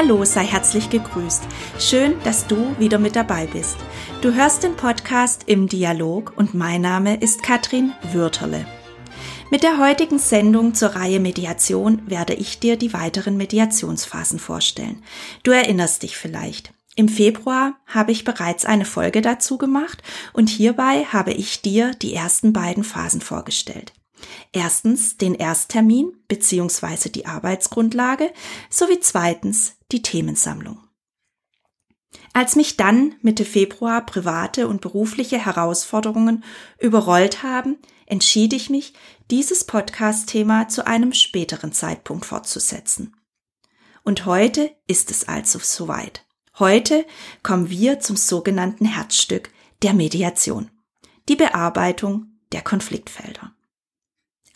Hallo, sei herzlich gegrüßt. Schön, dass du wieder mit dabei bist. Du hörst den Podcast im Dialog und mein Name ist Katrin Würterle. Mit der heutigen Sendung zur Reihe Mediation werde ich dir die weiteren Mediationsphasen vorstellen. Du erinnerst dich vielleicht. Im Februar habe ich bereits eine Folge dazu gemacht und hierbei habe ich dir die ersten beiden Phasen vorgestellt. Erstens den Ersttermin bzw. die Arbeitsgrundlage sowie zweitens die Themensammlung. Als mich dann Mitte Februar private und berufliche Herausforderungen überrollt haben, entschied ich mich, dieses Podcast-Thema zu einem späteren Zeitpunkt fortzusetzen. Und heute ist es also soweit. Heute kommen wir zum sogenannten Herzstück der Mediation, die Bearbeitung der Konfliktfelder.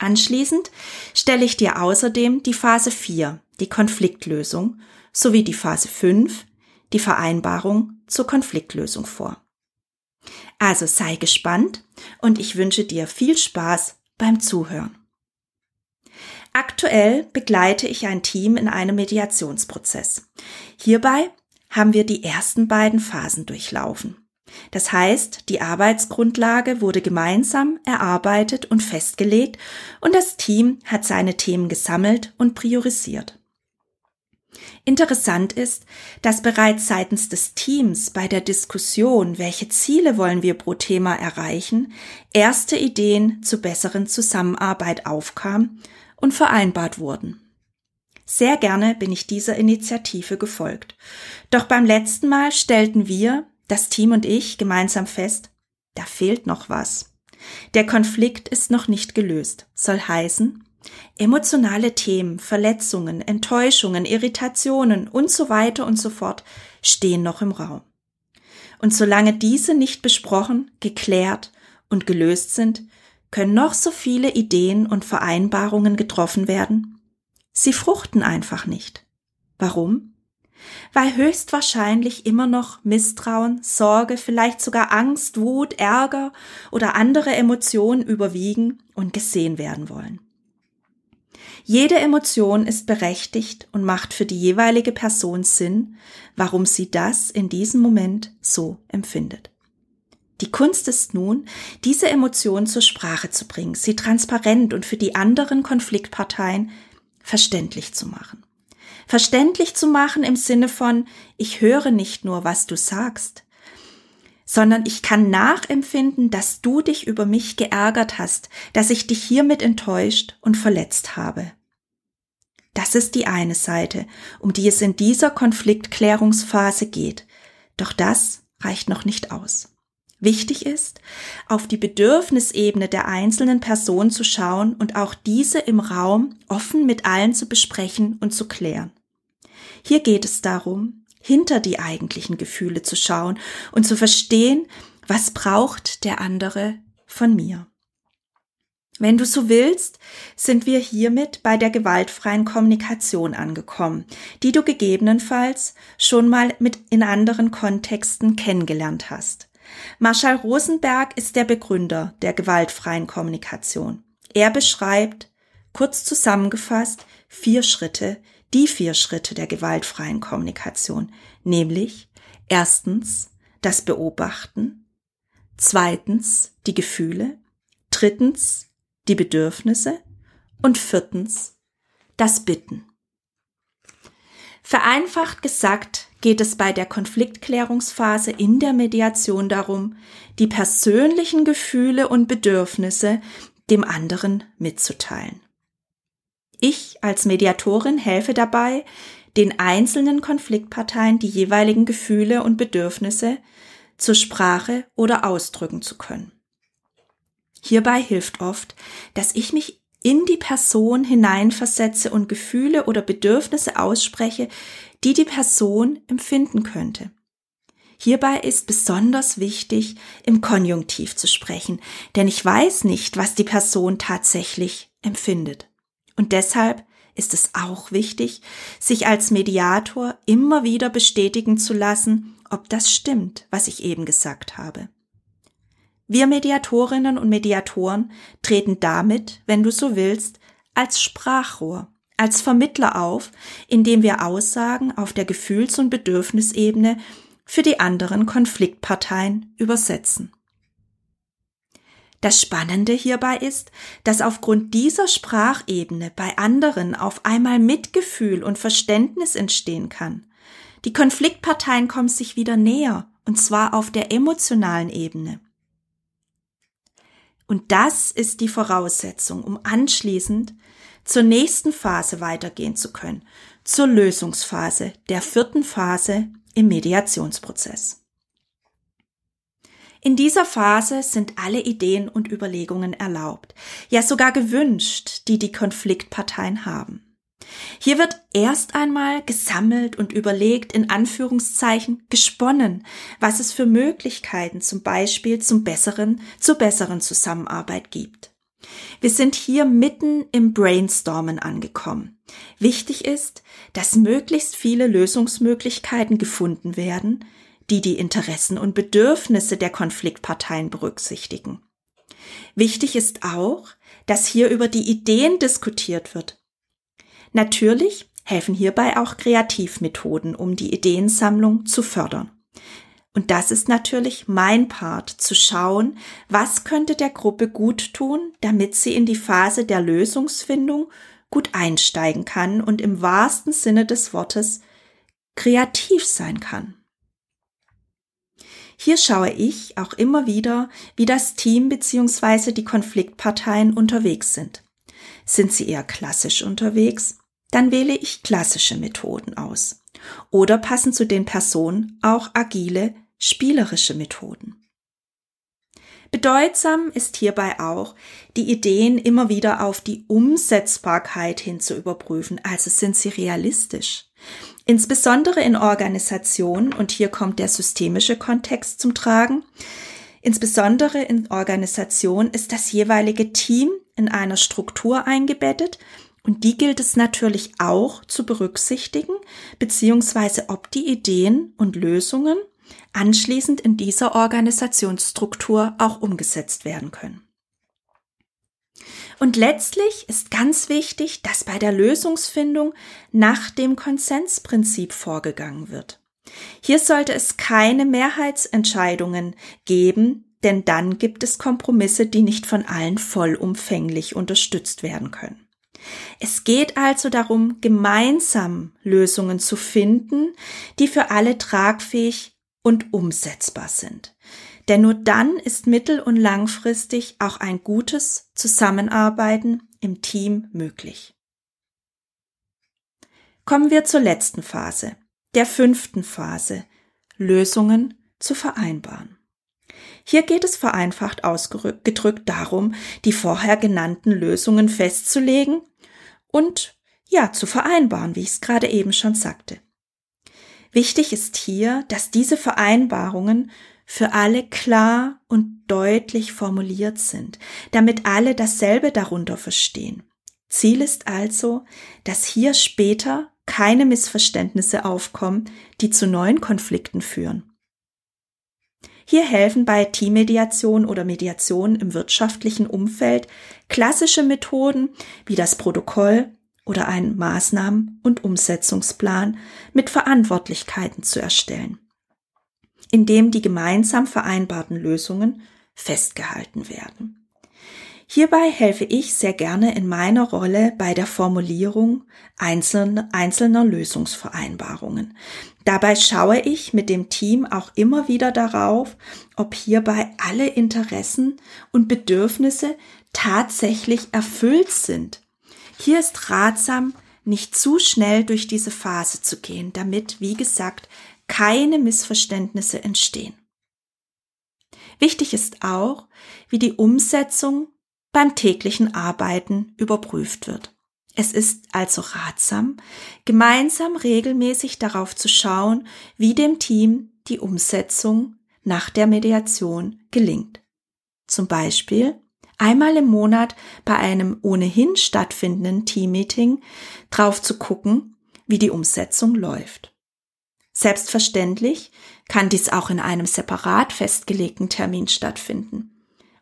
Anschließend stelle ich dir außerdem die Phase 4, die Konfliktlösung, sowie die Phase 5, die Vereinbarung zur Konfliktlösung vor. Also sei gespannt und ich wünsche dir viel Spaß beim Zuhören. Aktuell begleite ich ein Team in einem Mediationsprozess. Hierbei haben wir die ersten beiden Phasen durchlaufen. Das heißt, die Arbeitsgrundlage wurde gemeinsam erarbeitet und festgelegt und das Team hat seine Themen gesammelt und priorisiert. Interessant ist, dass bereits seitens des Teams bei der Diskussion, welche Ziele wollen wir pro Thema erreichen, erste Ideen zur besseren Zusammenarbeit aufkamen und vereinbart wurden. Sehr gerne bin ich dieser Initiative gefolgt. Doch beim letzten Mal stellten wir, das Team und ich gemeinsam fest, da fehlt noch was. Der Konflikt ist noch nicht gelöst, soll heißen, emotionale Themen, Verletzungen, Enttäuschungen, Irritationen und so weiter und so fort stehen noch im Raum. Und solange diese nicht besprochen, geklärt und gelöst sind, können noch so viele Ideen und Vereinbarungen getroffen werden. Sie fruchten einfach nicht. Warum? Weil höchstwahrscheinlich immer noch Misstrauen, Sorge, vielleicht sogar Angst, Wut, Ärger oder andere Emotionen überwiegen und gesehen werden wollen. Jede Emotion ist berechtigt und macht für die jeweilige Person Sinn, warum sie das in diesem Moment so empfindet. Die Kunst ist nun, diese Emotion zur Sprache zu bringen, sie transparent und für die anderen Konfliktparteien verständlich zu machen verständlich zu machen im Sinne von, ich höre nicht nur, was du sagst, sondern ich kann nachempfinden, dass du dich über mich geärgert hast, dass ich dich hiermit enttäuscht und verletzt habe. Das ist die eine Seite, um die es in dieser Konfliktklärungsphase geht. Doch das reicht noch nicht aus. Wichtig ist, auf die Bedürfnisebene der einzelnen Person zu schauen und auch diese im Raum offen mit allen zu besprechen und zu klären. Hier geht es darum, hinter die eigentlichen Gefühle zu schauen und zu verstehen, was braucht der andere von mir. Wenn du so willst, sind wir hiermit bei der gewaltfreien Kommunikation angekommen, die du gegebenenfalls schon mal mit in anderen Kontexten kennengelernt hast. Marshall Rosenberg ist der Begründer der gewaltfreien Kommunikation. Er beschreibt, kurz zusammengefasst, vier Schritte, die vier Schritte der gewaltfreien Kommunikation, nämlich erstens das Beobachten, zweitens die Gefühle, drittens die Bedürfnisse und viertens das Bitten. Vereinfacht gesagt geht es bei der Konfliktklärungsphase in der Mediation darum, die persönlichen Gefühle und Bedürfnisse dem anderen mitzuteilen. Ich als Mediatorin helfe dabei, den einzelnen Konfliktparteien die jeweiligen Gefühle und Bedürfnisse zur Sprache oder ausdrücken zu können. Hierbei hilft oft, dass ich mich in die Person hineinversetze und Gefühle oder Bedürfnisse ausspreche, die die Person empfinden könnte. Hierbei ist besonders wichtig, im Konjunktiv zu sprechen, denn ich weiß nicht, was die Person tatsächlich empfindet. Und deshalb ist es auch wichtig, sich als Mediator immer wieder bestätigen zu lassen, ob das stimmt, was ich eben gesagt habe. Wir Mediatorinnen und Mediatoren treten damit, wenn du so willst, als Sprachrohr, als Vermittler auf, indem wir Aussagen auf der Gefühls- und Bedürfnisebene für die anderen Konfliktparteien übersetzen. Das Spannende hierbei ist, dass aufgrund dieser Sprachebene bei anderen auf einmal Mitgefühl und Verständnis entstehen kann. Die Konfliktparteien kommen sich wieder näher, und zwar auf der emotionalen Ebene. Und das ist die Voraussetzung, um anschließend zur nächsten Phase weitergehen zu können, zur Lösungsphase, der vierten Phase im Mediationsprozess. In dieser Phase sind alle Ideen und Überlegungen erlaubt, ja sogar gewünscht, die die Konfliktparteien haben. Hier wird erst einmal gesammelt und überlegt, in Anführungszeichen gesponnen, was es für Möglichkeiten zum Beispiel zum besseren, zur besseren Zusammenarbeit gibt. Wir sind hier mitten im Brainstormen angekommen. Wichtig ist, dass möglichst viele Lösungsmöglichkeiten gefunden werden, die die Interessen und Bedürfnisse der Konfliktparteien berücksichtigen. Wichtig ist auch, dass hier über die Ideen diskutiert wird. Natürlich helfen hierbei auch Kreativmethoden, um die Ideensammlung zu fördern. Und das ist natürlich mein Part, zu schauen, was könnte der Gruppe gut tun, damit sie in die Phase der Lösungsfindung gut einsteigen kann und im wahrsten Sinne des Wortes kreativ sein kann. Hier schaue ich auch immer wieder, wie das Team bzw. die Konfliktparteien unterwegs sind. Sind sie eher klassisch unterwegs? Dann wähle ich klassische Methoden aus. Oder passen zu den Personen auch agile, spielerische Methoden. Bedeutsam ist hierbei auch, die Ideen immer wieder auf die Umsetzbarkeit hin zu überprüfen, also sind sie realistisch. Insbesondere in Organisationen, und hier kommt der systemische Kontext zum Tragen, insbesondere in Organisationen ist das jeweilige Team in einer Struktur eingebettet und die gilt es natürlich auch zu berücksichtigen, beziehungsweise ob die Ideen und Lösungen anschließend in dieser Organisationsstruktur auch umgesetzt werden können. Und letztlich ist ganz wichtig, dass bei der Lösungsfindung nach dem Konsensprinzip vorgegangen wird. Hier sollte es keine Mehrheitsentscheidungen geben, denn dann gibt es Kompromisse, die nicht von allen vollumfänglich unterstützt werden können. Es geht also darum, gemeinsam Lösungen zu finden, die für alle tragfähig und umsetzbar sind. Denn nur dann ist mittel- und langfristig auch ein gutes Zusammenarbeiten im Team möglich. Kommen wir zur letzten Phase, der fünften Phase, Lösungen zu vereinbaren. Hier geht es vereinfacht ausgedrückt darum, die vorher genannten Lösungen festzulegen und ja, zu vereinbaren, wie ich es gerade eben schon sagte. Wichtig ist hier, dass diese Vereinbarungen für alle klar und deutlich formuliert sind, damit alle dasselbe darunter verstehen. Ziel ist also, dass hier später keine Missverständnisse aufkommen, die zu neuen Konflikten führen. Hier helfen bei Teammediation oder Mediation im wirtschaftlichen Umfeld klassische Methoden wie das Protokoll oder einen Maßnahmen- und Umsetzungsplan mit Verantwortlichkeiten zu erstellen in dem die gemeinsam vereinbarten Lösungen festgehalten werden. Hierbei helfe ich sehr gerne in meiner Rolle bei der Formulierung einzelner, einzelner Lösungsvereinbarungen. Dabei schaue ich mit dem Team auch immer wieder darauf, ob hierbei alle Interessen und Bedürfnisse tatsächlich erfüllt sind. Hier ist ratsam, nicht zu schnell durch diese Phase zu gehen, damit, wie gesagt, keine Missverständnisse entstehen. Wichtig ist auch, wie die Umsetzung beim täglichen Arbeiten überprüft wird. Es ist also ratsam, gemeinsam regelmäßig darauf zu schauen, wie dem Team die Umsetzung nach der Mediation gelingt. Zum Beispiel einmal im Monat bei einem ohnehin stattfindenden Teammeeting drauf zu gucken, wie die Umsetzung läuft. Selbstverständlich kann dies auch in einem separat festgelegten Termin stattfinden.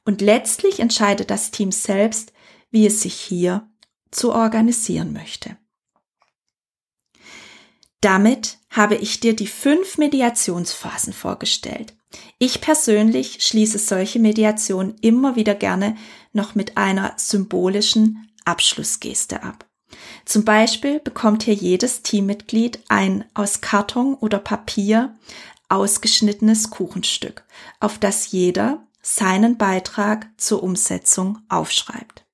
Und letztlich entscheidet das Team selbst, wie es sich hier zu organisieren möchte. Damit habe ich dir die fünf Mediationsphasen vorgestellt. Ich persönlich schließe solche Mediationen immer wieder gerne noch mit einer symbolischen Abschlussgeste ab. Zum Beispiel bekommt hier jedes Teammitglied ein aus Karton oder Papier ausgeschnittenes Kuchenstück, auf das jeder seinen Beitrag zur Umsetzung aufschreibt.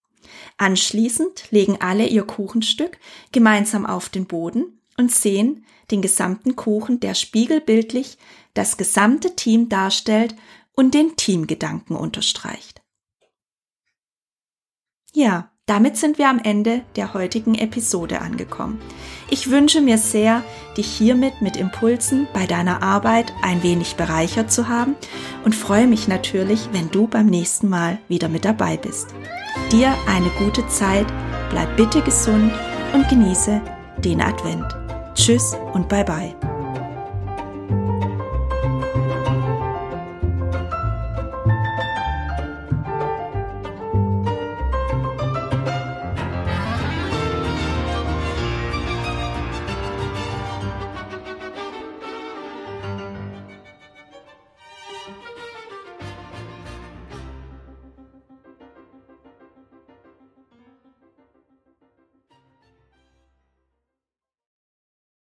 Anschließend legen alle ihr Kuchenstück gemeinsam auf den Boden und sehen den gesamten Kuchen, der spiegelbildlich das gesamte Team darstellt und den Teamgedanken unterstreicht. Ja, damit sind wir am Ende der heutigen Episode angekommen. Ich wünsche mir sehr, dich hiermit mit Impulsen bei deiner Arbeit ein wenig bereichert zu haben und freue mich natürlich, wenn du beim nächsten Mal wieder mit dabei bist. Dir eine gute Zeit, bleib bitte gesund und genieße den Advent. Tschüss und bye bye.